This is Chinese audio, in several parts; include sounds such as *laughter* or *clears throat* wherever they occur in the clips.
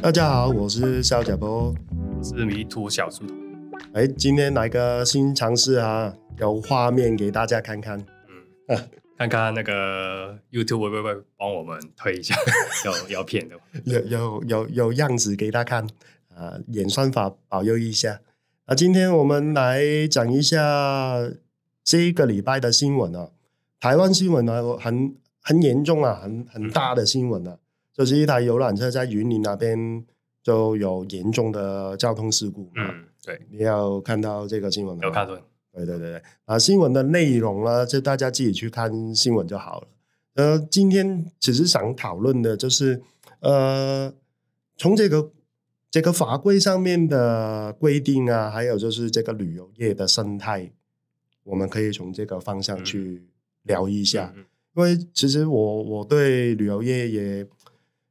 大家好，我是肖甲波，我是迷途小书童。哎，今天来个新尝试啊，有画面给大家看看。嗯，啊、看看那个 YouTube 会不会帮我们推一下 *laughs* 有有片的，有有有有样子给大家看啊，演算法保佑一下。那、啊、今天我们来讲一下这个礼拜的新闻啊，台湾新闻呢很很严重啊，很很大的新闻啊。就是一台游览车在云林那边就有严重的交通事故。嗯，对，你要看到这个新闻吗？有看到。对对对对，啊，新闻的内容呢，就大家自己去看新闻就好了。呃，今天只是想讨论的就是，呃，从这个这个法规上面的规定啊，还有就是这个旅游业的生态，我们可以从这个方向去聊一下。嗯嗯嗯、因为其实我我对旅游业也。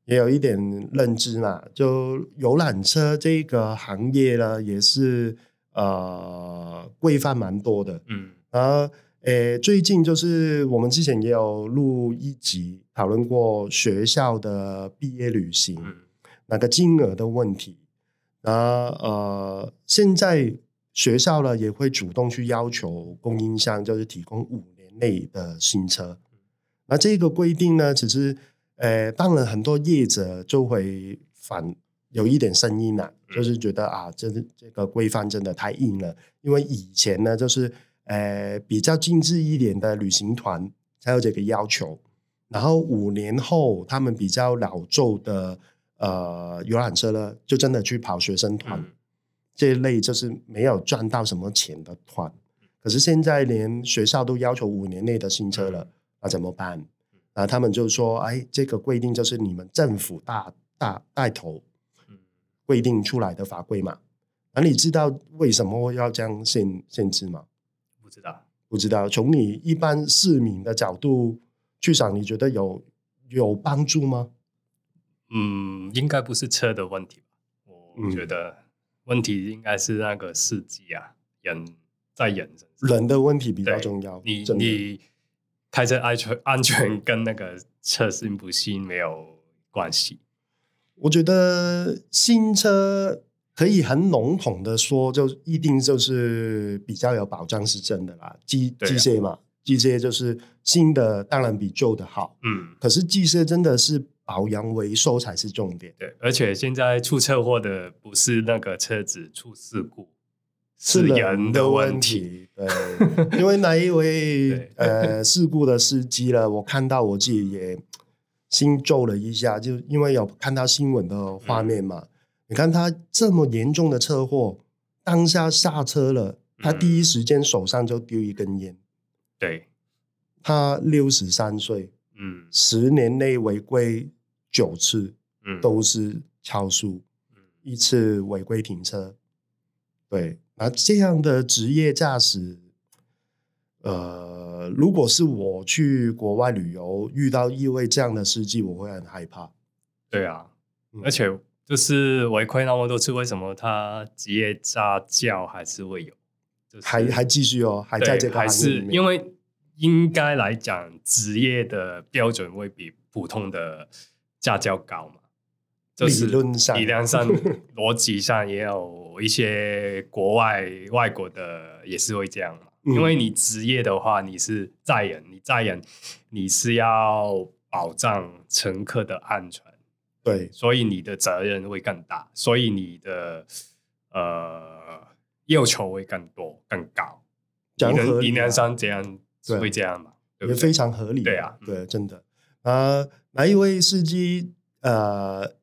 也有一点认知嘛，就游览车这个行业呢，也是呃规范蛮多的，嗯，然后诶，最近就是我们之前也有录一集讨论过学校的毕业旅行，嗯、那个金额的问题，然后呃，现在学校呢也会主动去要求供应商，就是提供五年内的新车，那这个规定呢，只是。呃，当然，很多业者就会反有一点声音了，就是觉得啊，这这个规范真的太硬了。因为以前呢，就是呃比较精致一点的旅行团才有这个要求，然后五年后他们比较老旧的呃游览车呢，就真的去跑学生团，这一类就是没有赚到什么钱的团。可是现在连学校都要求五年内的新车了，那怎么办？啊，他们就说：“哎，这个规定就是你们政府大大带头规定出来的法规嘛。那你知道为什么要这样限限制吗？不知道，不知道。从你一般市民的角度去想，你觉得有有帮助吗？嗯，应该不是车的问题。我觉得问题应该是那个司机啊，人在人人的问题比较重要。你你。开车安全 *laughs* 安全跟那个车新不新没有关系。我觉得新车可以很笼统的说，就一定就是比较有保障是真的啦。机机械嘛，机械就是新的当然比旧的好。嗯，可是机械真的是保养维修才是重点。对，而且现在出车祸的不是那个车子出事故。是人的问题，对，因为那一位 *laughs* 呃事故的司机呢，我看到我自己也心皱了一下，就因为有看到新闻的画面嘛，嗯、你看他这么严重的车祸，当下下车了，他第一时间手上就丢一根烟，对，他六十三岁，嗯，十年内违规九次，嗯，都是超速，嗯，一次违规停车，对。那这样的职业驾驶，呃，如果是我去国外旅游遇到一位这样的司机，我会很害怕。对啊，嗯、而且就是违规那么多次，为什么他职业驾照还是会有？就是、还还继续哦，还在这个还是因为应该来讲，职业的标准会比普通的驾照高嘛？就是理论上，理论上，逻辑上也有一些国外外国的也是会这样因为你职业的话，你是载人，你载人，你是要保障乘客的安全，对，所以你的责任会更大，所以你的呃要求会更多、更高。讲理论上这样会这样嘛？也非常合理。对啊，对，真的。呃，哪一位司机？呃。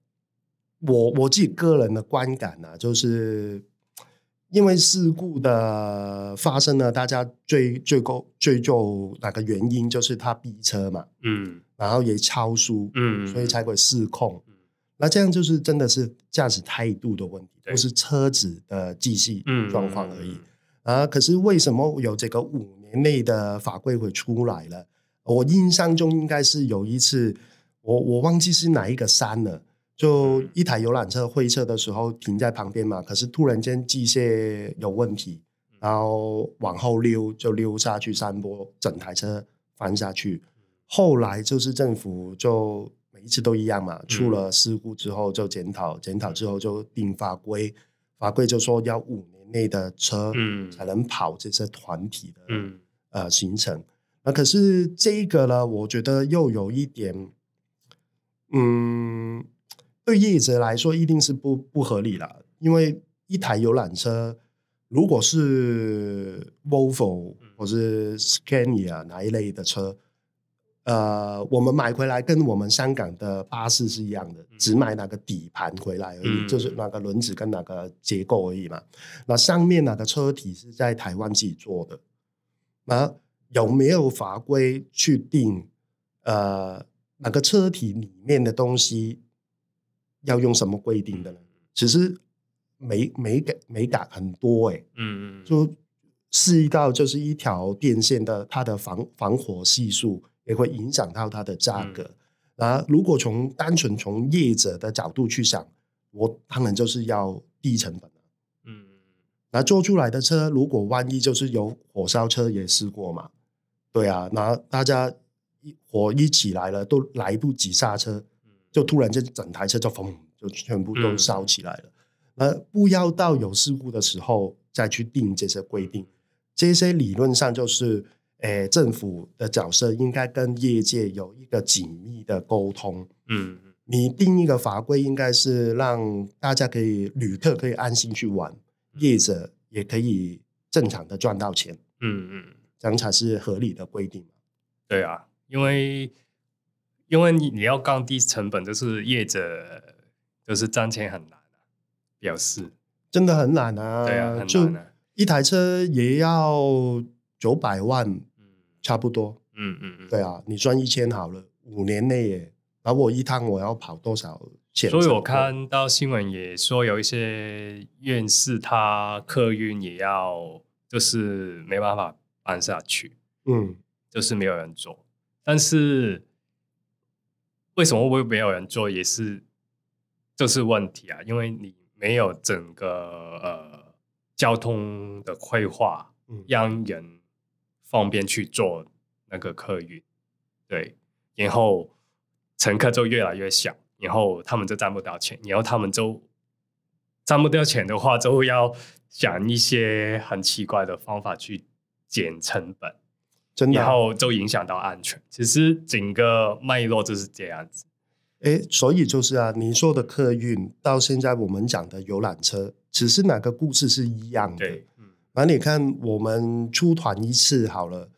我我自己个人的观感呢、啊，就是因为事故的发生呢，大家追追究追究哪个原因，就是他逼车嘛，嗯，然后也超速，嗯，所以才会失控。嗯、那这样就是真的是驾驶态度的问题，不是车子的技术状况而已。啊，可是为什么有这个五年内的法规会出来了？我印象中应该是有一次，我我忘记是哪一个山了。就一台游览车会车的时候停在旁边嘛，可是突然间机械有问题，然后往后溜就溜下去山坡，整台车翻下去。后来就是政府就每一次都一样嘛，出了事故之后就检讨，检讨之后就定法规，法规就说要五年内的车才能跑这些团体的呃行程。那可是这个呢，我觉得又有一点，嗯，对业者来说一定是不不合理了，因为一台游览车。如果是 Volvo 或是 Scania 哪一类的车，呃，我们买回来跟我们香港的巴士是一样的，只买那个底盘回来而已，嗯、就是那个轮子跟那个结构而已嘛。那上面那个车体是在台湾自己做的，那有没有法规去定？呃，那个车体里面的东西要用什么规定的呢？其实。美美感美感很多哎、欸，嗯嗯，就试一道就是一条电线的它的防防火系数也会影响到它的价格。那、嗯、如果从单纯从业者的角度去想，我当然就是要低成本。嗯，那做出来的车，如果万一就是有火烧车也试过嘛，对啊，那大家一火一起来了，都来不及刹车，就突然间整台车就轰就全部都烧起来了。嗯呃，不要到有事故的时候再去定这些规定，这些理论上就是，诶、呃，政府的角色应该跟业界有一个紧密的沟通。嗯，你定一个法规，应该是让大家可以旅客可以安心去玩，业者也可以正常的赚到钱。嗯嗯，这样才是合理的规定。对啊，因为因为你你要降低成本，就是业者就是赚钱很难。表示。真的很难啊，对啊，很难啊，就一台车也要九百万，嗯，差不多，嗯嗯嗯，对啊，你赚一千好了，五年内耶，而我一趟我要跑多少钱？所以我看到新闻也说有一些院士他客运也要就是没办法办下去，嗯，就是没有人做，但是为什么会没有人做也是就是问题啊，因为你。没有整个呃交通的规划，让人方便去做那个客运，对，然后乘客就越来越小，然后他们就赚不到钱，然后他们就赚不到钱的话，就要想一些很奇怪的方法去减成本，真的，然后就影响到安全。其实整个脉络就是这样子。哎，所以就是啊，你说的客运到现在我们讲的游览车，只是哪个故事是一样的。对，嗯，那你看我们出团一次好了，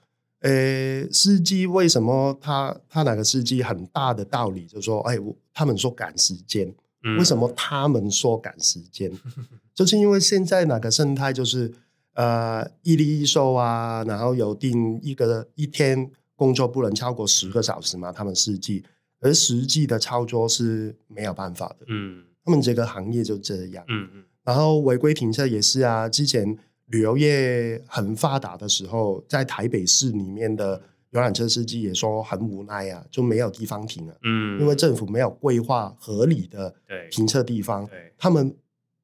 呃，司机为什么他他哪个司机很大的道理就说，哎，他们说赶时间，嗯，为什么他们说赶时间？*laughs* 就是因为现在哪个生态就是呃一例一收啊，然后有定一个一天工作不能超过十个小时嘛，他们司机。而实际的操作是没有办法的，嗯，他们这个行业就这样，嗯嗯，然后违规停车也是啊。之前旅游业很发达的时候，在台北市里面的游览车司机也说很无奈啊，就没有地方停了，嗯，因为政府没有规划合理的停车地方，对，他们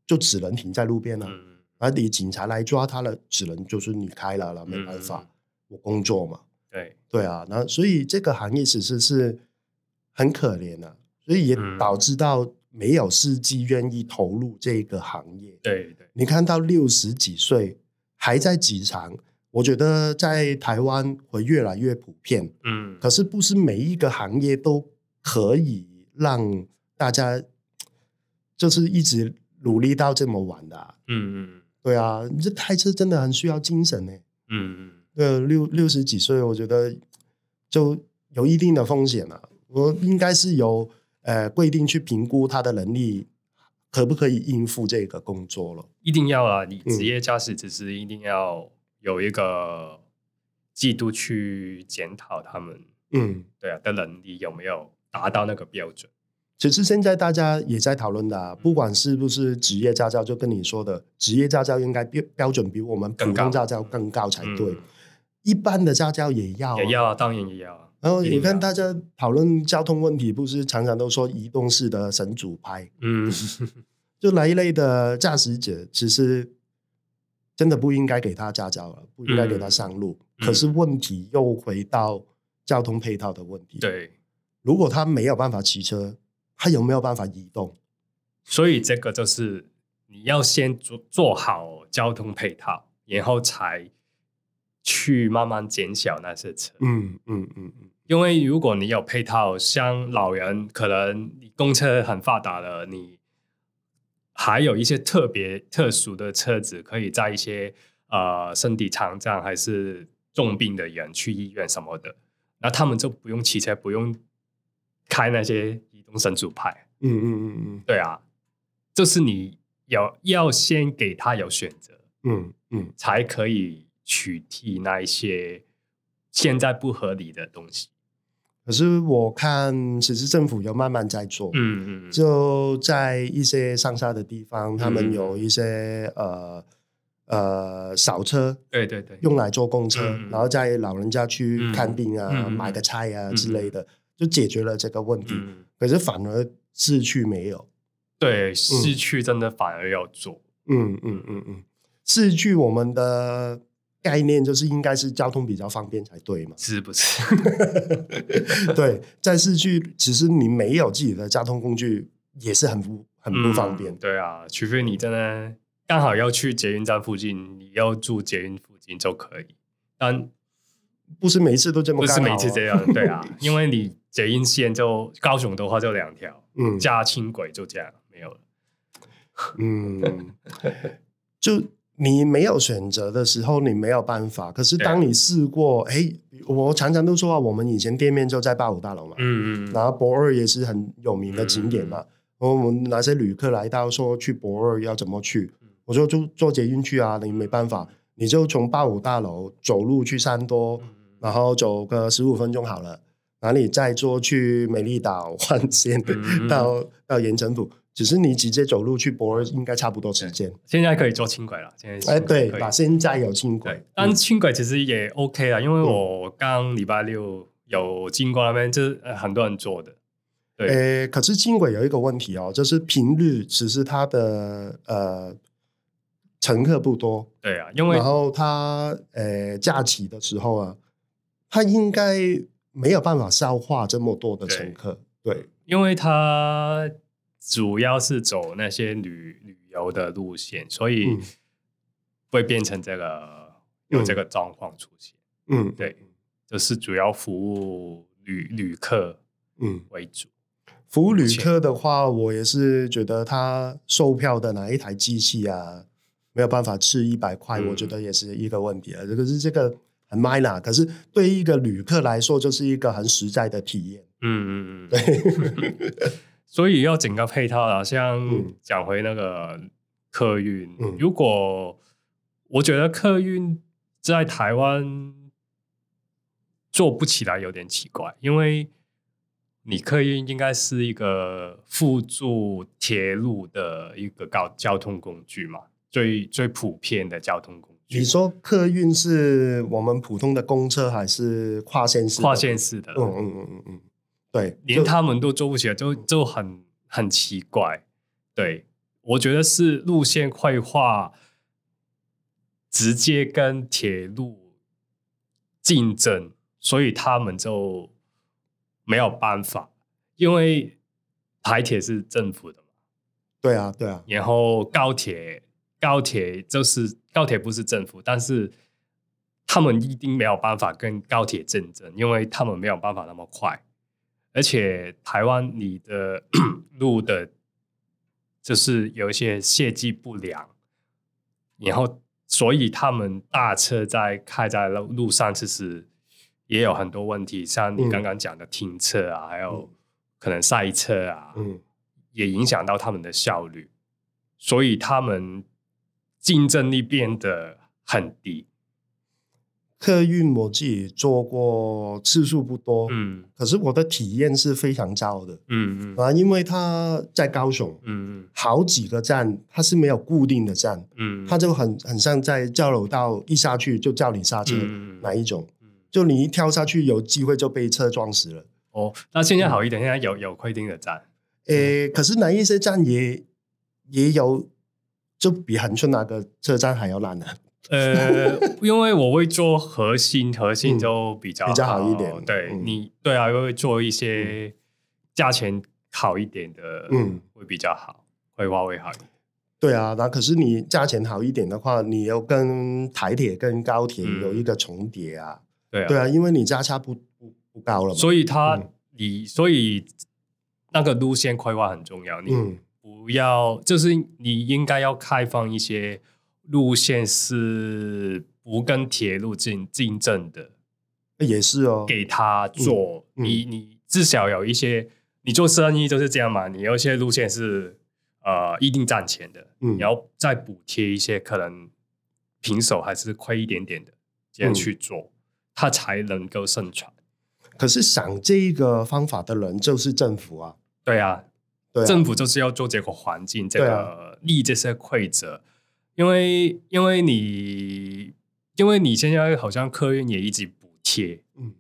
就只能停在路边了，嗯，而你警察来抓他了，只能就是你开了了，没办法，我工作嘛，对对啊，那所以这个行业其实是。很可怜啊，所以也导致到没有司机愿意投入这个行业。对对，你看到六十几岁还在职场，我觉得在台湾会越来越普遍。嗯，可是不是每一个行业都可以让大家就是一直努力到这么晚的啊。嗯嗯，对啊，你这开车真的很需要精神呢。嗯嗯，对，六六十几岁，我觉得就有一定的风险了啊。我应该是有呃规定去评估他的能力，可不可以应付这个工作了？一定要啊！你职业驾驶只是一定要有一个季度去检讨他们，嗯，对啊的能力有没有达到那个标准？其实现在大家也在讨论的啊，不管是不是职业驾照，就跟你说的职业驾照应该标标准比我们普通驾照更高才对。一般的驾照也要，也要啊，当然也要。啊然后你看，大家讨论交通问题，不是常常都说移动式的神主牌？嗯，*laughs* 就那一类的驾驶者，其实真的不应该给他驾照了，不应该给他上路。嗯、可是问题又回到交通配套的问题。对，如果他没有办法骑车，他有没有办法移动？所以这个就是你要先做做好交通配套，然后才去慢慢减小那些车。嗯嗯嗯嗯。因为如果你有配套，像老人可能你公车很发达了，你还有一些特别特殊的车子，可以在一些呃身体残障还是重病的人去医院什么的，那他们就不用骑车，不用开那些移动神主牌。嗯嗯嗯嗯，对啊，就是你要要先给他有选择，嗯嗯，才可以取替那一些现在不合理的东西。可是我看，其实政府有慢慢在做，嗯嗯，就在一些上下的地方，他们有一些呃呃扫车，对对对，用来坐公车，然后在老人家去看病啊、买个菜啊之类的，就解决了这个问题。可是反而市区没有，对，市区真的反而要做，嗯嗯嗯嗯，市区我们的。概念就是应该是交通比较方便才对嘛？是不是？*laughs* 对，在市区其实你没有自己的交通工具也是很不很不方便。嗯。对啊，除非你真的刚好要去捷运站附近，你要住捷运附近就可以。但不是每次都这么，啊，不是每次这样。对啊，*laughs* 因为你捷运线就高雄的话就两条，嗯，加轻轨就这样没有了。嗯，*laughs* 就。你没有选择的时候，你没有办法。可是当你试过，哎、欸，我常常都说啊，我们以前店面就在八五大楼嘛，嗯嗯，然后博二也是很有名的景点嘛。嗯嗯我们哪些旅客来到说去博二要怎么去？我说就坐捷运去啊，你没办法，你就从八五大楼走路去三多，然后走个十五分钟好了，然后你再坐去美丽岛换线到、嗯、到盐城府。只是你直接走路去博尔应该差不多时间。现在可以坐轻轨了，现在哎对吧？现在有轻轨，但轻轨其实也 OK 了，因为我刚礼拜六有经过那边，就是很多人坐的。对，诶，可是轻轨有一个问题哦，就是平日只是它的呃乘客不多。对啊，因为然后它呃假期的时候啊，它应该没有办法消化这么多的乘客。对，对因为它。主要是走那些旅旅游的路线，所以会变成这个、嗯、有这个状况出现。嗯，对，就是主要服务旅旅客嗯为主。服务旅客的话，我也是觉得他售票的哪一台机器啊，没有办法吃一百块，我觉得也是一个问题啊。这个是这个很 minor，可是对于一个旅客来说，就是一个很实在的体验。嗯嗯嗯，对。*laughs* 所以要整个配套啊，像讲回那个客运，嗯、如果我觉得客运在台湾做不起来有点奇怪，因为你客运应该是一个辅助铁路的一个高交通工具嘛，最最普遍的交通工具。你说客运是我们普通的公车还是跨线式？跨线式的。嗯嗯嗯嗯嗯。对，连他们都做不起来，就就很很奇怪。对，我觉得是路线规划直接跟铁路竞争，所以他们就没有办法，因为台铁是政府的嘛。对啊，对啊。然后高铁，高铁就是高铁不是政府，但是他们一定没有办法跟高铁竞争，因为他们没有办法那么快。而且台湾你的 *clears throat* 路的，就是有一些设计不良，然后所以他们大车在开在路路上，其实也有很多问题，像你刚刚讲的停车啊，嗯、还有可能塞车啊，嗯，也影响到他们的效率，所以他们竞争力变得很低。客运我自己坐过次数不多，嗯，可是我的体验是非常糟的，嗯嗯。啊，因为它在高雄，嗯嗯，好几个站它是没有固定的站，嗯，它就很很像在交流道一下去就叫你刹车，嗯、哪一种？就你一跳下去，有机会就被车撞死了。哦，那现在好一点，嗯、现在有有规定的站，诶，可是哪一些站也也有，就比恒春那个车站还要烂呢？呃，*laughs* 因为我会做核心，核心就比较比较好一点。对、嗯、你，对啊，会做一些价钱好一点的，嗯，会比较好，会话会好一点。对啊，那可是你价钱好一点的话，你又跟台铁跟高铁有一个重叠啊。嗯、对啊，对啊，因为你价差不不不高了嘛。所以它，嗯、你所以那个路线规划很重要。你不要，嗯、就是你应该要开放一些。路线是不跟铁路竞竞争的，也是哦。给他做，嗯、你你至少有一些，你做生意就是这样嘛。你有一些路线是呃一定赚钱的，嗯、你要再补贴一些，可能平手还是亏一点点的，这样去做，嗯、他才能够生存。可是想这个方法的人就是政府啊，对啊，对啊，政府就是要做这个环境，这个立这些规则。因为，因为你，因为你现在好像客运也一直补贴，嗯，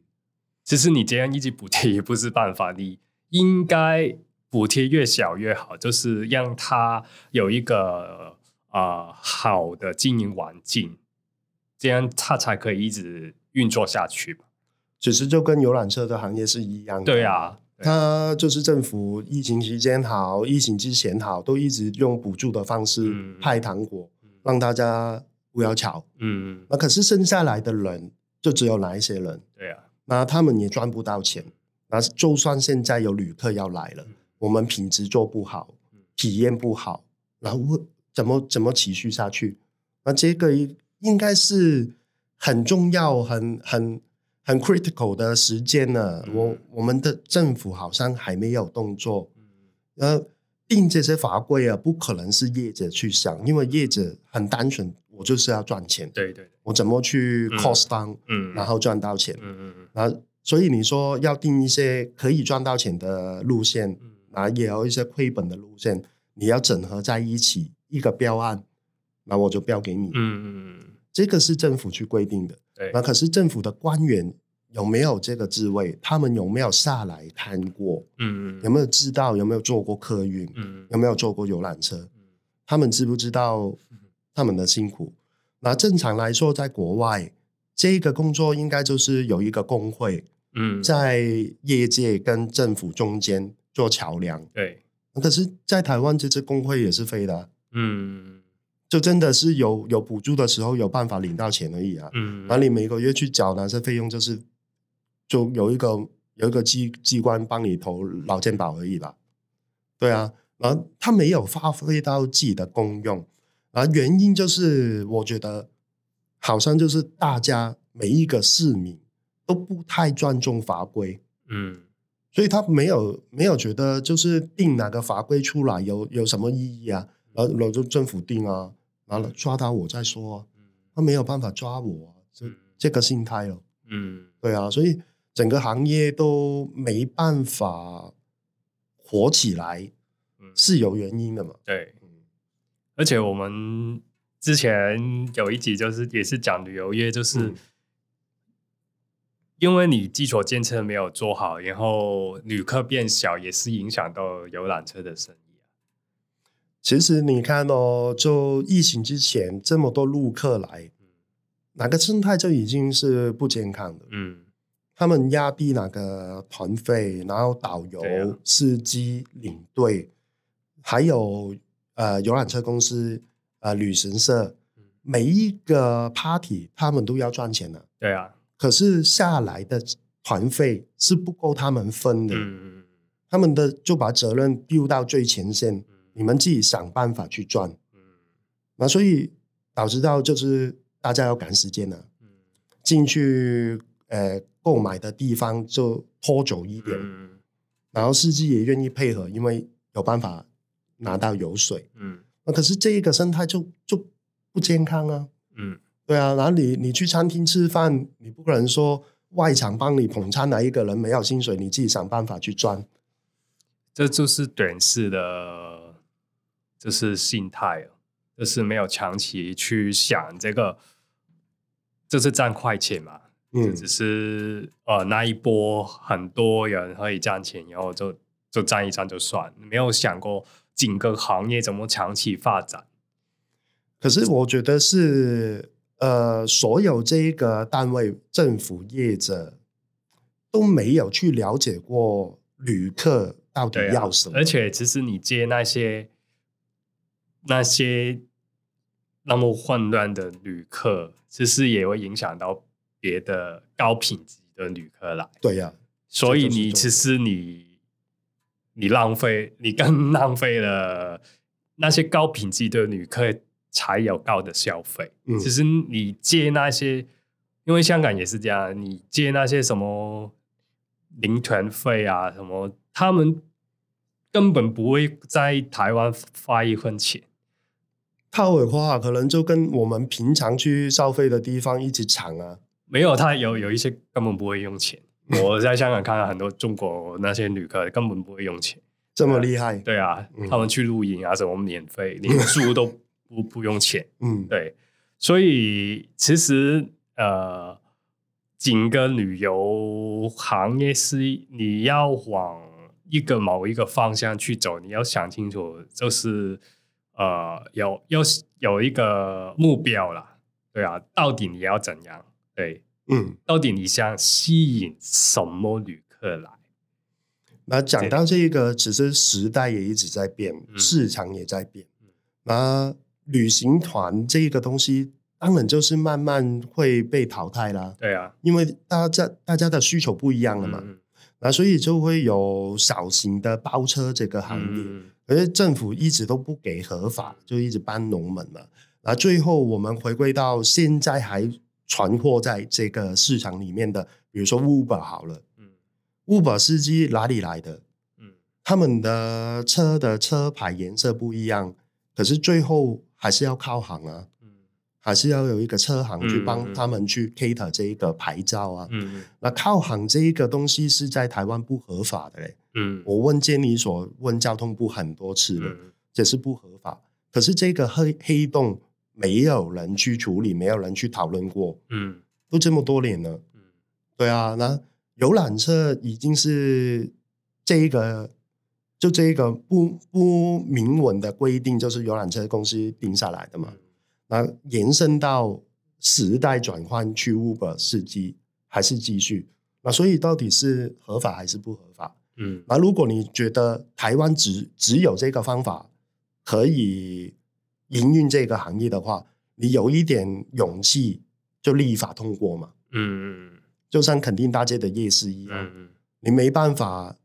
其实你这样一直补贴也不是办法，你应该补贴越小越好，就是让它有一个啊、呃、好的经营环境，这样它才可以一直运作下去吧。其实就跟游览车的行业是一样的，对啊，它就是政府疫情期间好，疫情之前好，都一直用补助的方式派糖果。嗯让大家不要吵，嗯，那可是剩下来的人就只有哪一些人？对啊，那他们也赚不到钱。那就算现在有旅客要来了，嗯、我们品质做不好，体验不好，然后怎么怎么持续下去？那这个应该是很重要、很很很 critical 的时间呢。嗯、我我们的政府好像还没有动作，嗯。定这些法规啊，不可能是业者去想，因为业者很单纯，我就是要赚钱。对对，我怎么去 cost down，嗯，然后赚到钱，嗯嗯嗯，那所以你说要定一些可以赚到钱的路线，嗯，啊，也有一些亏本的路线，你要整合在一起一个标案，那我就标给你，嗯嗯嗯，这个是政府去规定的，对，那可是政府的官员。有没有这个智慧？他们有没有下来看过？嗯，有没有知道？有没有坐过客运？嗯，有没有坐过游览车？他们知不知道他们的辛苦？那正常来说，在国外，这个工作应该就是有一个工会，嗯，在业界跟政府中间做桥梁。对，可是，在台湾这支工会也是废的。嗯，就真的是有有补助的时候有办法领到钱而已啊。嗯，然后你每个月去缴哪些费用，就是。就有一个有一个机机关帮你投劳健保而已吧，对啊，然后他没有发挥到自己的功用，而原因就是我觉得好像就是大家每一个市民都不太尊重法规，嗯，所以他没有没有觉得就是定哪个法规出来有有什么意义啊，然后就政府定啊，然后抓到我再说啊，他没有办法抓我啊，这这个心态哦，嗯，对啊，所以。整个行业都没办法火起来，是有原因的嘛？对，而且我们之前有一集就是也是讲旅游业，就是因为你基础建设没有做好，然后旅客变小，也是影响到游览车的生意啊。其实你看哦，就疫情之前这么多陆客来，哪个生态就已经是不健康的。嗯。他们压低那个团费，然后导游、啊、司机、领队，还有呃游览车公司、呃旅行社，每一个 party 他们都要赚钱的。对啊，可是下来的团费是不够他们分的。嗯、他们的就把责任丢到最前线，嗯、你们自己想办法去赚。嗯、那所以导致到就是大家要赶时间了，嗯、进去呃。购买的地方就拖久一点，嗯、然后司机也愿意配合，因为有办法拿到油水。嗯，那可是这一个生态就就不健康啊。嗯，对啊，然后你你去餐厅吃饭，你不可能说外场帮你捧餐来一个人没有薪水，你自己想办法去赚。这就是短视的，就是心态，就是没有长期去想这个，就是赚快钱嘛。嗯，只是呃那一波很多人可以赚钱，然后就就赚一赚就算，没有想过整个行业怎么长期发展。可是我觉得是呃，所有这个单位、政府业者都没有去了解过旅客到底要什么。啊、而且，其实你接那些那些那么混乱的旅客，其实也会影响到别的高品质的旅客来。对呀、啊，所以你其实你你浪费，你更浪费了那些高品质的旅客。才有高的消费。嗯，其实你借那些，因为香港也是这样，你借那些什么零团费啊，什么他们根本不会在台湾花一分钱。套尾话可能就跟我们平常去消费的地方一起抢啊。没有，他有有一些根本不会用钱。我在香港看到很多中国那些旅客根本不会用钱，这么厉害？对啊，嗯、他们去露营啊什么免费，连住都。不不用钱，嗯，对，所以其实呃，整个旅游行业是你要往一个某一个方向去走，你要想清楚，就是呃，有有有一个目标啦，对啊，到底你要怎样？对，嗯，到底你想吸引什么旅客来？那讲到这个，其实时代也一直在变，嗯、市场也在变，嗯、那。旅行团这个东西，当然就是慢慢会被淘汰啦。对啊，因为大家大家的需求不一样了嘛，嗯、那所以就会有小型的包车这个行业，嗯、而且政府一直都不给合法，就一直搬龙门嘛。那最后我们回归到现在还存活在这个市场里面的，比如说 Uber 好了，嗯，Uber 司机哪里来的？嗯，他们的车的车牌颜色不一样，可是最后。还是要靠行啊，嗯，还是要有一个车行去帮他们去 cater 这一个牌照啊，嗯，那靠行这一个东西是在台湾不合法的嘞，嗯，我问监理所，问交通部很多次了，这是不合法。可是这个黑黑洞没有人去处理，没有人去讨论过，嗯，都这么多年了，嗯，对啊，那游览车已经是这一个。就这一个不不明文的规定，就是游览车公司定下来的嘛。那延伸到时代转换去 Uber 司机还是继续？那所以到底是合法还是不合法？嗯，那如果你觉得台湾只只有这个方法可以营运这个行业的话，你有一点勇气就立法通过嘛。嗯嗯，就像肯定大街的夜市一样，嗯，你没办法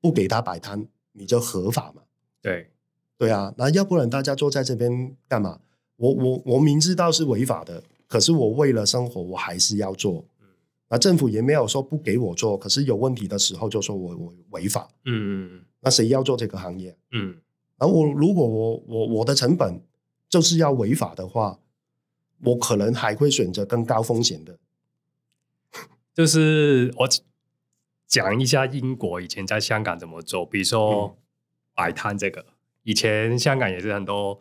不给他摆摊。你就合法嘛？对，对啊，那要不然大家坐在这边干嘛？我我我明知道是违法的，可是我为了生活，我还是要做。嗯，那政府也没有说不给我做，可是有问题的时候就说我我违法。嗯嗯嗯，那谁要做这个行业？嗯，而我如果我我我的成本就是要违法的话，我可能还会选择更高风险的，*laughs* 就是我。讲一下英国以前在香港怎么做，比如说摆摊这个，嗯、以前香港也是很多，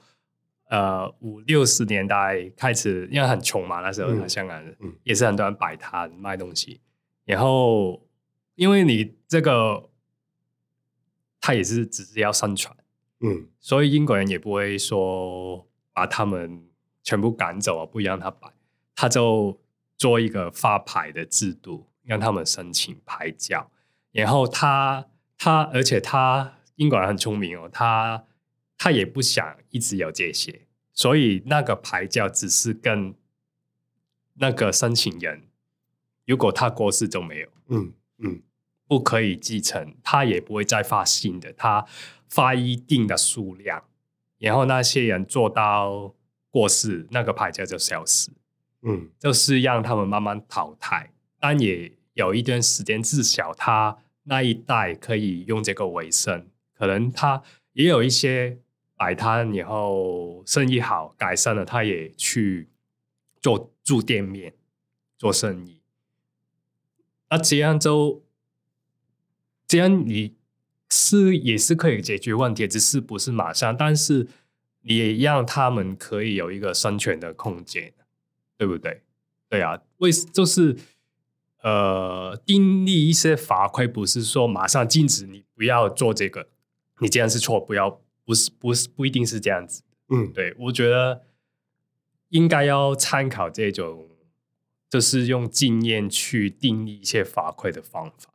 呃五六十年代开始，因为很穷嘛，那时候香港人、嗯、也是很多人摆摊卖东西，然后因为你这个，他也是只是要生存，嗯，所以英国人也不会说把他们全部赶走啊，不让他摆，他就做一个发牌的制度。让他们申请牌照，然后他他，而且他英国人很聪明哦，他他也不想一直有这些，所以那个牌照只是跟那个申请人，如果他过世就没有，嗯嗯，不可以继承，他也不会再发新的，他发一定的数量，然后那些人做到过世，那个牌照就消失，嗯，就是让他们慢慢淘汰。但也有一段时间，至少他那一代可以用这个为生。可能他也有一些摆摊以后生意好改善了，他也去做住店面做生意。那这样就这样，你是也是可以解决问题，只是不是马上，但是你也让他们可以有一个生存的空间，对不对？对啊，为就是。呃，订立一些法规，不是说马上禁止你不要做这个，你这样是错，不要，不是，不是，不一定是这样子。嗯，对，我觉得应该要参考这种，就是用经验去定义一些法规的方法，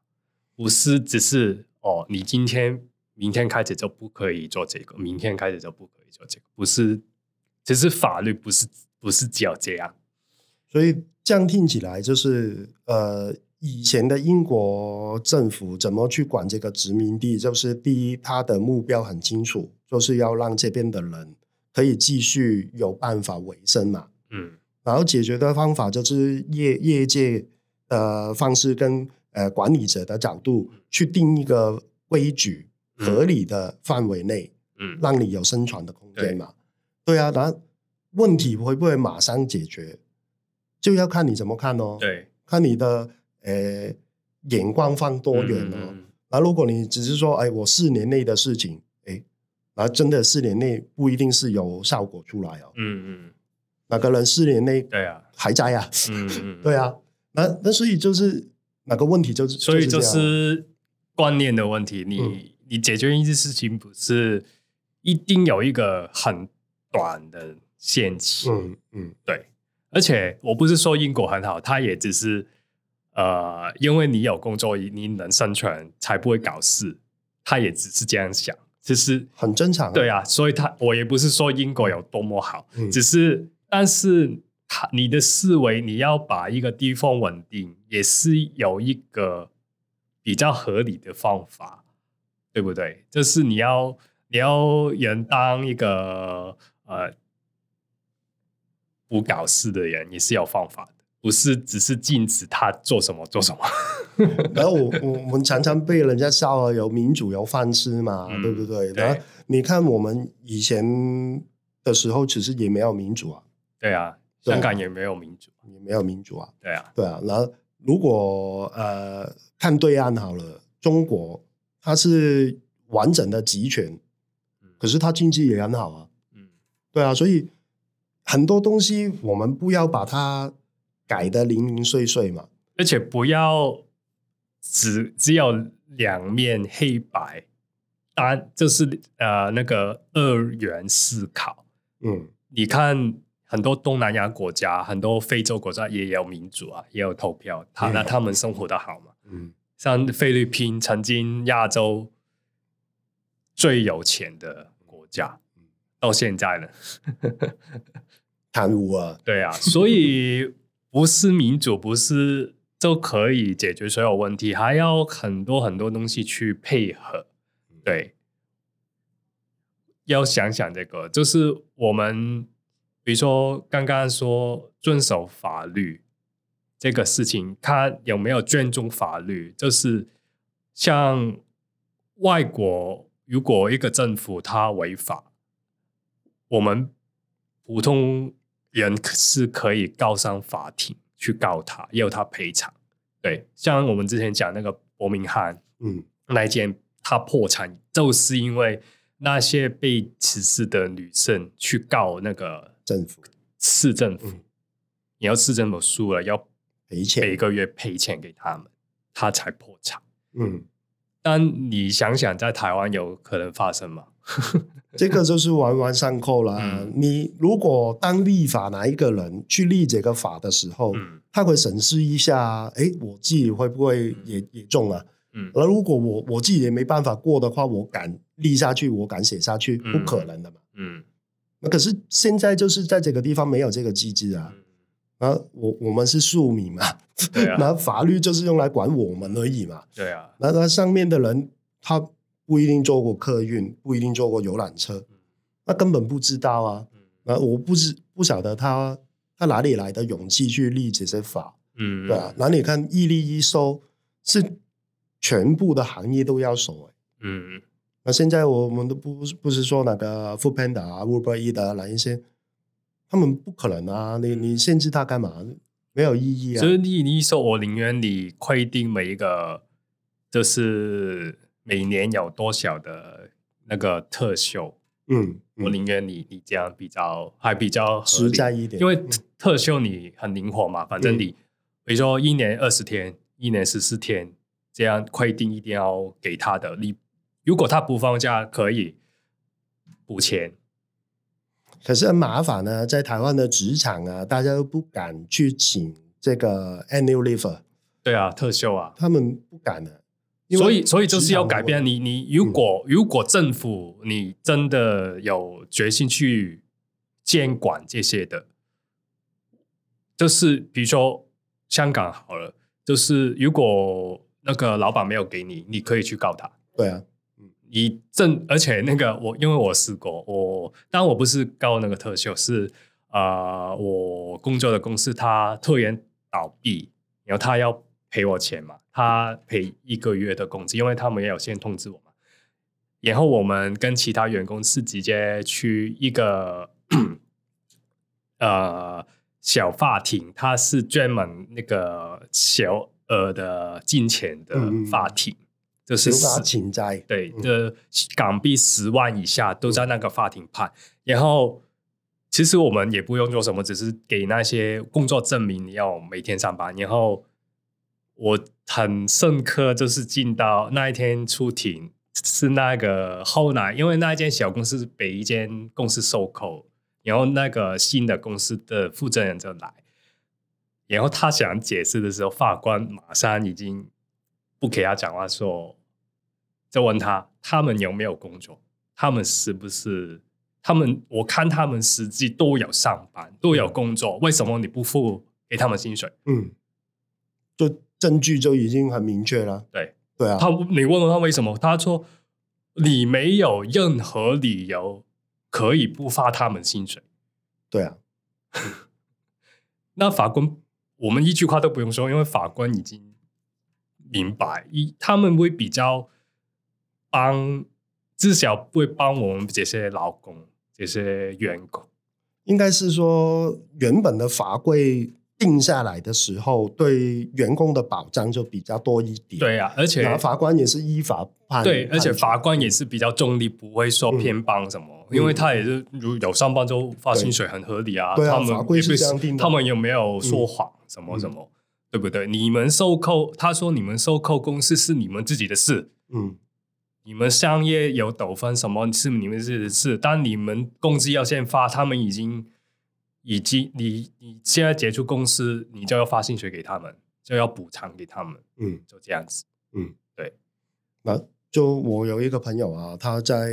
不是只是哦，你今天、明天开始就不可以做这个，明天开始就不可以做这个，不是，其实法律不是不是只有这样，所以这样听起来就是呃，以前的英国政府怎么去管这个殖民地，就是第一，他的目标很清楚，就是要让这边的人。可以继续有办法维生嘛？嗯，然后解决的方法就是业业界的方式跟呃管理者的角度去定一个规矩，合理的范围内，嗯，让你有生存的空间嘛。对，对啊，那问题会不会马上解决，就要看你怎么看哦。对，看你的呃眼光放多远哦。嗯，然后如果你只是说，哎，我四年内的事情。哎，那真的四年内不一定是有效果出来哦。嗯嗯，那个人四年内对啊还在啊。嗯嗯，*laughs* 对啊。那那所以就是哪个问题就是所以就是观念的问题。你、嗯、你解决一件事情不是一定有一个很短的限期。嗯嗯，对。而且我不是说英国很好，他也只是呃，因为你有工作，你能生存才不会搞事。他也只是这样想。只是很正常，对啊，所以他我也不是说英国有多么好，嗯、只是但是他你的思维，你要把一个地方稳定，也是有一个比较合理的方法，对不对？就是你要你要人当一个呃不搞事的人，也是有方法的。不是只是禁止他做什么做什么，*laughs* 然后我我我们常常被人家笑啊，有民主有饭吃嘛，嗯、对不对？然后你看我们以前的时候，其实也没有民主啊。对啊，香港也没有民主，也没有民主啊。对啊，对啊。然后如果呃看对岸好了，中国它是完整的集权，可是它经济也很好啊。嗯，对啊，所以很多东西我们不要把它。改得零零碎碎嘛，而且不要只只有两面黑白，单就是呃那个二元思考。嗯，你看很多东南亚国家，很多非洲国家也有民主啊，也有投票，他那他们生活的好嘛？嗯，像菲律宾曾经亚洲最有钱的国家，到现在呢，*laughs* 贪污啊，对啊，所以。不是民主，不是就可以解决所有问题，还要很多很多东西去配合。对，要想想这个，就是我们比如说刚刚说遵守法律这个事情，他有没有尊重法律？就是像外国，如果一个政府他违法，我们普通。人是可以告上法庭去告他，要他赔偿。对，像我们之前讲那个伯明翰，嗯，那一间他破产，就是因为那些被歧视的女生去告那个政府，市政府，嗯、你要市政府输了，要赔钱，每个月赔钱给他们，他才破产。嗯，但你想想，在台湾有可能发生吗？*laughs* *laughs* 这个就是环环相扣了。嗯、你如果当立法哪一个人去立这个法的时候，嗯、他会审视一下，哎，我自己会不会也、嗯、也中啊？嗯，而如果我我自己也没办法过的话，我敢立下去，我敢写下去，不可能的嘛。嗯，那可是现在就是在这个地方没有这个机制啊。啊，我我们是庶民嘛，对啊，*laughs* 那法律就是用来管我们而已嘛。对啊，那那上面的人他。不一定坐过客运，不一定坐过游览车，那根本不知道啊。那我不知不晓得他他哪里来的勇气去立这些法，嗯，对啊。那你看一例一收是全部的行业都要收哎，嗯。那现在我们都不不是说那个 Foodpanda 啊、Uber Eats 啊哪一些，他们不可能啊。你你限制他干嘛？没有意义啊。所以你你说我宁愿你规定每一个就是。每年有多少的那个特休？嗯，嗯我宁愿你你这样比较还比较实在一点，因为特休你很灵活嘛，反正你、嗯、比如说一年二十天，一年十四天，这样规定一定要给他的。你如果他不放假，可以补钱。可是很麻烦呢，在台湾的职场啊，大家都不敢去请这个 annual leave。对啊，特休啊，他们不敢的。所以，所以就是要改变你。你如果、嗯、如果政府你真的有决心去监管这些的，就是比如说香港好了，就是如果那个老板没有给你，你可以去告他。对啊，你正而且那个我因为我试过，我当然我不是告那个特休，是啊、呃，我工作的公司他突然倒闭，然后他要赔我钱嘛。他赔一个月的工资，因为他们也有先通知我嘛。然后我们跟其他员工是直接去一个呃小法庭，它是专门那个小额的金钱的法庭，嗯、就是法情债，对，的、嗯、港币十万以下都在那个法庭判。然后其实我们也不用做什么，只是给那些工作证明，你要每天上班。然后我。很深刻，就是进到那一天出庭是那个后来，因为那一间小公司被一间公司收购，然后那个新的公司的负责人就来，然后他想解释的时候，法官马上已经不给他讲话说，说就问他他们有没有工作，他们是不是他们？我看他们实际都有上班，都有工作，为什么你不付给他们薪水？嗯，就。证据就已经很明确了。对对啊，他你问了他为什么？他说你没有任何理由可以不发他们薪水。对啊，那法官我们一句话都不用说，因为法官已经明白，一他们会比较帮，至少会帮我们这些劳工、这些员工。应该是说原本的法规。定下来的时候，对员工的保障就比较多一点。对呀、啊，而且法官也是依法判。对，而且法官也是比较中立，不会说偏帮什么，嗯、因为他也是如有上班就发薪水很合理啊。对啊，他们法规是这样定的。他们有没有说谎？什么什么？嗯、对不对？你们收扣，他说你们收扣公司是你们自己的事。嗯，你们商业有纠纷什么是你们自己的事，但你们工资要先发，他们已经。已经你你现在结束公司，你就要发薪水给他们，就要补偿给他们，嗯，就这样子，嗯，对。那就我有一个朋友啊，他在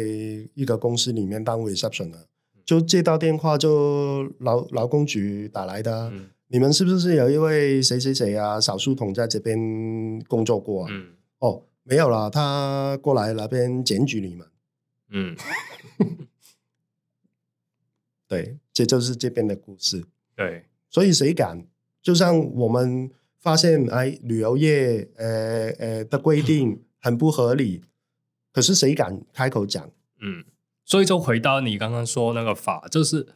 一个公司里面当 reception 的，就接到电话就劳劳工局打来的，嗯，你们是不是有一位谁谁谁啊，少数统在这边工作过啊？嗯，哦，没有啦，他过来那边检举你们，嗯。*laughs* 对，这就是这边的故事。对，所以谁敢？就像我们发现，哎，旅游业，呃呃的规定 *laughs* 很不合理，可是谁敢开口讲？嗯，所以就回到你刚刚说那个法，就是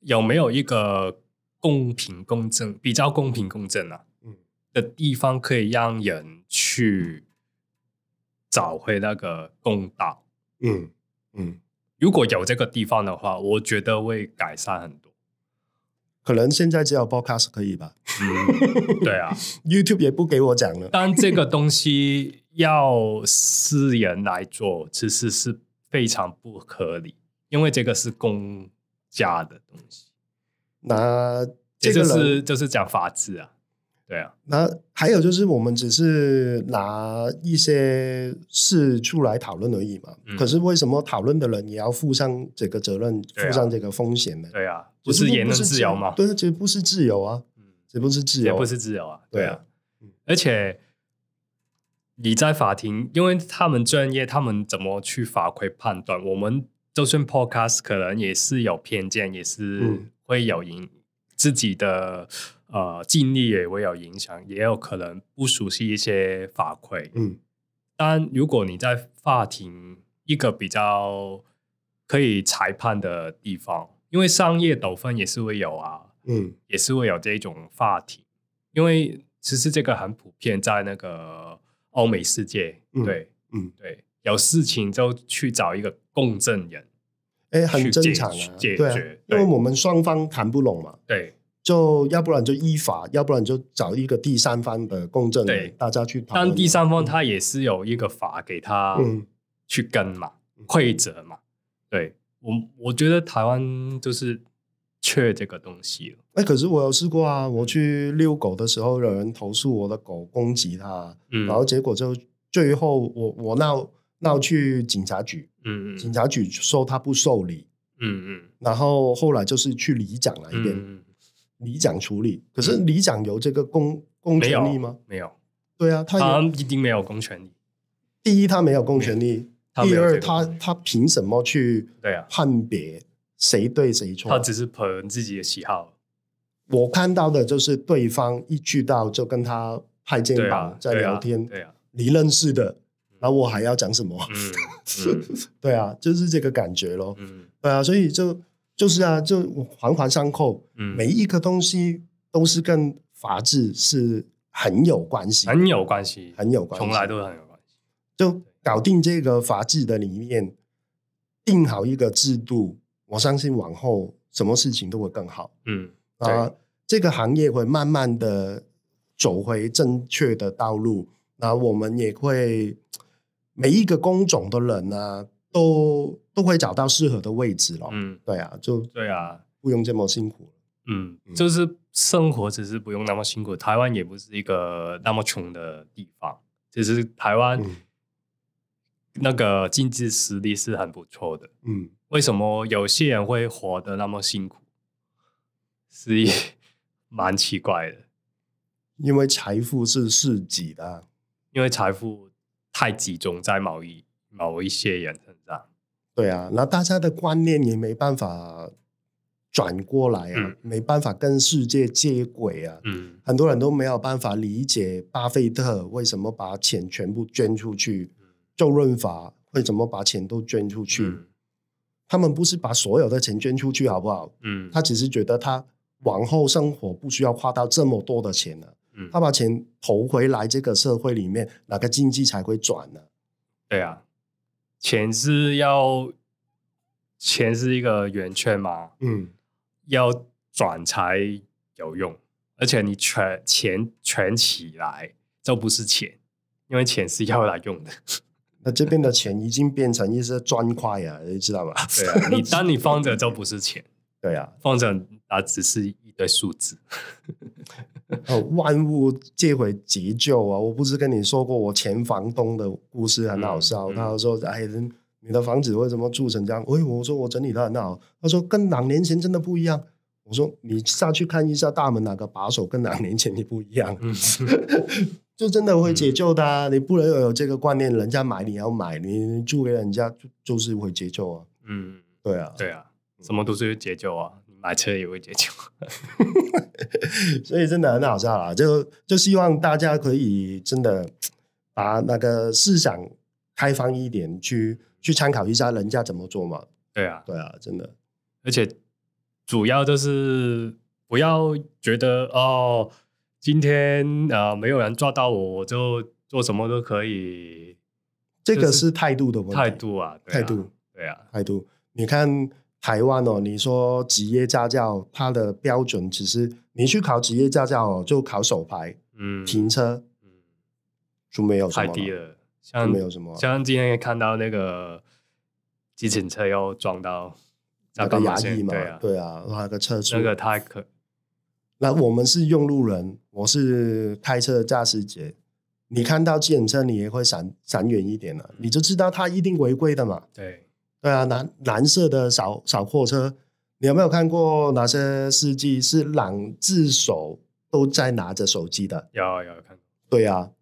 有没有一个公平公正、比较公平公正啊？嗯，的地方可以让人去找回那个公道。嗯嗯。如果有这个地方的话，我觉得会改善很多。可能现在只有 Podcast 可以吧？嗯，对啊，*laughs* YouTube 也不给我讲了。但这个东西要私人来做，其实是非常不合理，因为这个是公家的东西。那这个是就是讲法治啊。对啊，那还有就是，我们只是拿一些事出来讨论而已嘛。嗯、可是为什么讨论的人也要负上这个责任，啊、负上这个风险呢？对啊，不是言论自由吗？对，这不是自由啊，嗯这不是自由，也不是自由啊。对啊，而且你在法庭，因为他们专业，他们怎么去法规判断？我们就算 Podcast 可能也是有偏见，也是会有影自己的。呃，尽力也会有影响，也有可能不熟悉一些法规。嗯，但如果你在法庭一个比较可以裁判的地方，因为商业纠纷也是会有啊，嗯，也是会有这种法庭。因为其实这个很普遍，在那个欧美世界，嗯、对，嗯，对，有事情就去找一个公证人，哎，很正常啊，解决，对啊，因为我们双方谈不拢嘛，对。就要不然就依法，要不然就找一个第三方的公证，对，大家去讨论。但第三方他也是有一个法给他去跟嘛，规则、嗯、嘛。对，我我觉得台湾就是缺这个东西了。哎，可是我有试过啊，我去遛狗的时候，有人投诉我的狗攻击他，嗯，然后结果就最后我我闹闹去警察局，嗯嗯，警察局说他不受理，嗯嗯，然后后来就是去里长那边，嗯，里长处理。可是里长有这个公公权力吗？没有。对啊，他他一定没有公权力。第一，他没有公权力；第二，他他凭什么去对啊判别谁对谁错？他只是凭自己的喜好。我看到的就是对方一去到就跟他拍肩膀在聊天，对啊，你认识的，然后我还要讲什么？嗯 *laughs* 对啊，就是这个感觉咯。嗯，对啊，所以就就是啊，就环环相扣。嗯，每一个东西都是跟法治是。很有关系，很有关系，很有关系，从来都很有关系。就搞定这个法治的理念，定好一个制度，我相信往后什么事情都会更好。嗯啊，这个行业会慢慢的走回正确的道路，那我们也会每一个工种的人呢、啊，都都会找到适合的位置了。嗯，对啊，就对啊，不用这么辛苦。嗯，就是。生活只是不用那么辛苦，台湾也不是一个那么穷的地方。其实台湾那个经济实力是很不错的。嗯，为什么有些人会活得那么辛苦？是也蛮奇怪的。因为财富是自己的，因为财富太集中在某一某一些人。对啊，那大家的观念也没办法。转过来啊，嗯、没办法跟世界接轨啊。嗯，很多人都没有办法理解巴菲特为什么把钱全部捐出去，周润发为什么把钱都捐出去。嗯、他们不是把所有的钱捐出去，好不好？嗯，他只是觉得他往后生活不需要花到这么多的钱了。嗯，他把钱投回来这个社会里面，哪个经济才会转呢？对啊，钱是要，钱是一个圆圈嘛。嗯。要转才有用，而且你全钱全起来就不是钱，因为钱是要来用的。*laughs* 那这边的钱已经变成一些砖块啊，你知道吗？对啊，你当你放着就不是钱，对啊，放着啊只是一堆数字。*laughs* 哦，万物皆会急救啊！我不是跟你说过我前房东的故事很好笑，嗯嗯、他说：“哎。”你的房子为什么住成这样？哎，我说我整理得很好。他说跟两年前真的不一样。我说你下去看一下大门哪个把手跟两年前你不一样，就真的会解救的你不能有这个观念，人家买你要买，你住给人家就就是会解救啊。嗯，对啊，对啊，什么都是会结旧啊，你买车也会结旧。*laughs* 所以真的很好笑啦，就就希望大家可以真的把那个思想开放一点去。去参考一下人家怎么做嘛？对啊，对啊，真的。而且主要就是不要觉得哦，今天啊、呃、没有人抓到我，我就做什么都可以。这个是态度的问题。态度啊，态度，对啊，态度。你看台湾哦，你说职业驾照，它的标准其实你去考职业驾照哦，就考手牌，嗯，停车，嗯，就没有太低了。像没有什么，像今天看到那个计程车又撞到那个牙医嘛？对啊，对啊，那个车主那个太可。那我们是用路人，我是开车的驾驶者，你看到自行车，你也会闪闪远一点了，你就知道他一定违规的嘛。对，对啊，蓝蓝色的扫扫货车，你有没有看过哪些司机是两只手都在拿着手机的？有有看。对啊。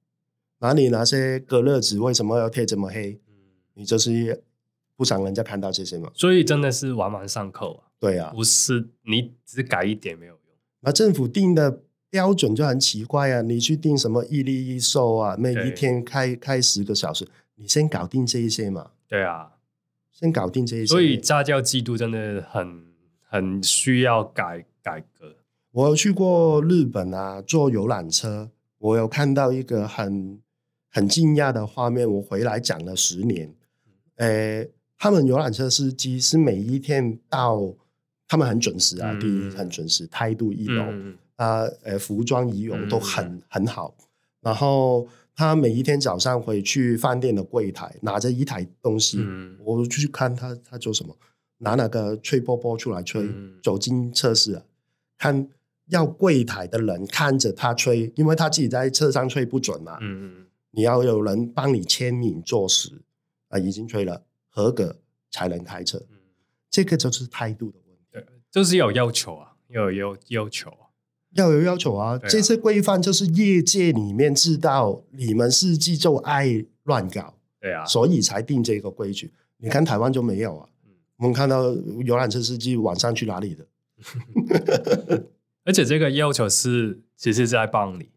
哪里那些隔热纸为什么要贴这么黑？嗯，你就是不想人家看到这些嘛。所以真的是玩玩上扣啊。对啊，不是你只改一点没有用。那政府定的标准就很奇怪啊！你去定什么一例一收啊？每一天开开十个小时，你先搞定这一些嘛。对啊，先搞定这一些。所以驾照制度真的很很需要改改革。我有去过日本啊，坐游览车，我有看到一个很。很惊讶的画面，我回来讲了十年。诶，他们游览车司机是每一天到，他们很准时啊，嗯、第一很准时，态度仪容、嗯、啊，诶，服装仪容都很、嗯、很好。然后他每一天早上回去饭店的柜台，拿着一台东西，嗯、我去看他他做什么，拿那个吹波波出来吹，嗯、走进测试啊，看要柜台的人看着他吹，因为他自己在车上吹不准嘛。嗯，你要有人帮你签名坐实啊，已经吹了合格才能开车。嗯，这个就是态度的问题。对，就是有要求啊，要有要求。要有要求啊！啊这些规范就是业界里面知道你们司机就爱乱搞，对啊，所以才定这个规矩。你看台湾就没有啊，嗯、我们看到游览车司机晚上去哪里的？*laughs* 而且这个要求是其实是在帮你，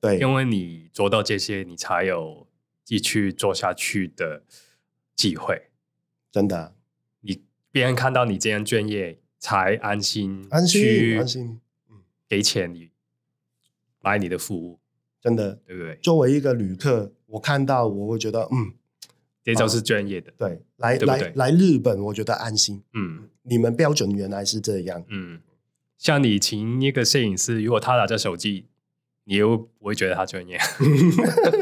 对，因为你做到这些，你才有继续做下去的机会。真的，你别人看到你这样专业，才安心，安心，安心。给钱你买你的服务，真的对不对？作为一个旅客，我看到我会觉得，嗯，这就是专业的。对，来来来日本，我觉得安心。嗯，你们标准原来是这样。嗯，像你请一个摄影师，如果他拿着手机，你又不会觉得他专业。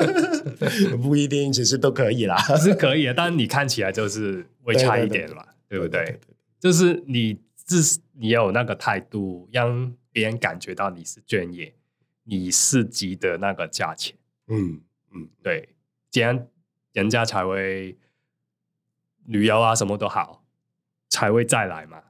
*laughs* 不一定，其实都可以啦，是可以的，但你看起来就是会差一点嘛，*laughs* 对不对？就是你自你有那个态度，让。别人感觉到你是专业，你是值得那个价钱。嗯嗯，对，这样人家才会旅游啊，什么都好，才会再来嘛。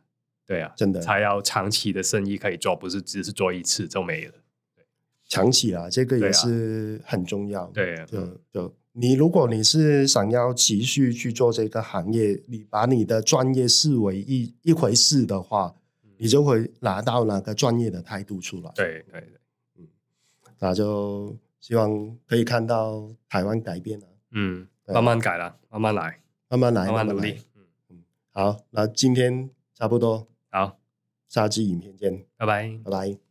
对啊，真的才要长期的生意可以做，不是只是做一次就没了。对，长期啊，这个也是很重要。对啊，就就你如果你是想要持续去做这个行业，你把你的专业视为一一回事的话。你就会拿到那个专业的态度出来。对对对，嗯，那就希望可以看到台湾改变了。嗯，慢慢改了，慢慢来，慢慢来，慢慢努力。嗯嗯，好，那今天差不多，好，下期影片见，拜拜，拜拜。